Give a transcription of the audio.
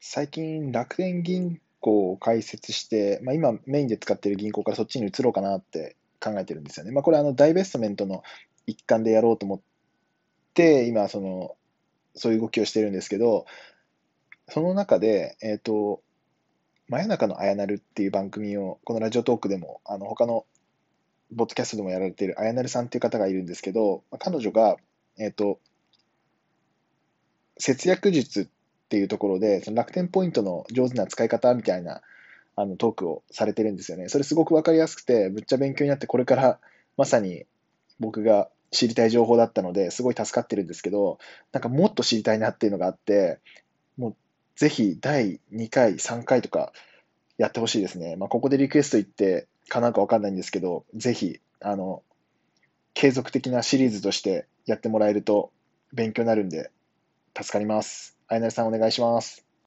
最近、楽天銀行を開設して、まあ、今メインで使っている銀行からそっちに移ろうかなって考えてるんですよね。まあ、これあのダイベストメントの一環でやろうと思って、今その、そういう動きをしてるんですけど、その中で、えっ、と、真夜中のあやなるっていう番組を、このラジオトークでも、あの他のボッドキャストでもやられているあやなるさんっていう方がいるんですけど、まあ彼女が、えっ、と、節約術っていうところで、その楽天ポイントの上手な使い方みたいなあのトークをされてるんですよね。それすごくわかりやすくて、むっちゃ勉強になって、これからまさに僕が知りたい情報だったので、すごい助かってるんですけど、なんかもっと知りたいなっていうのがあって、もうぜひ第2回、3回とかやってほしいですね。まあ、ここでリクエスト言ってかなんかわかんないんですけど、ぜひ、あの、継続的なシリーズとしてやってもらえると勉強になるんで助かります。あやなるさんお願いします。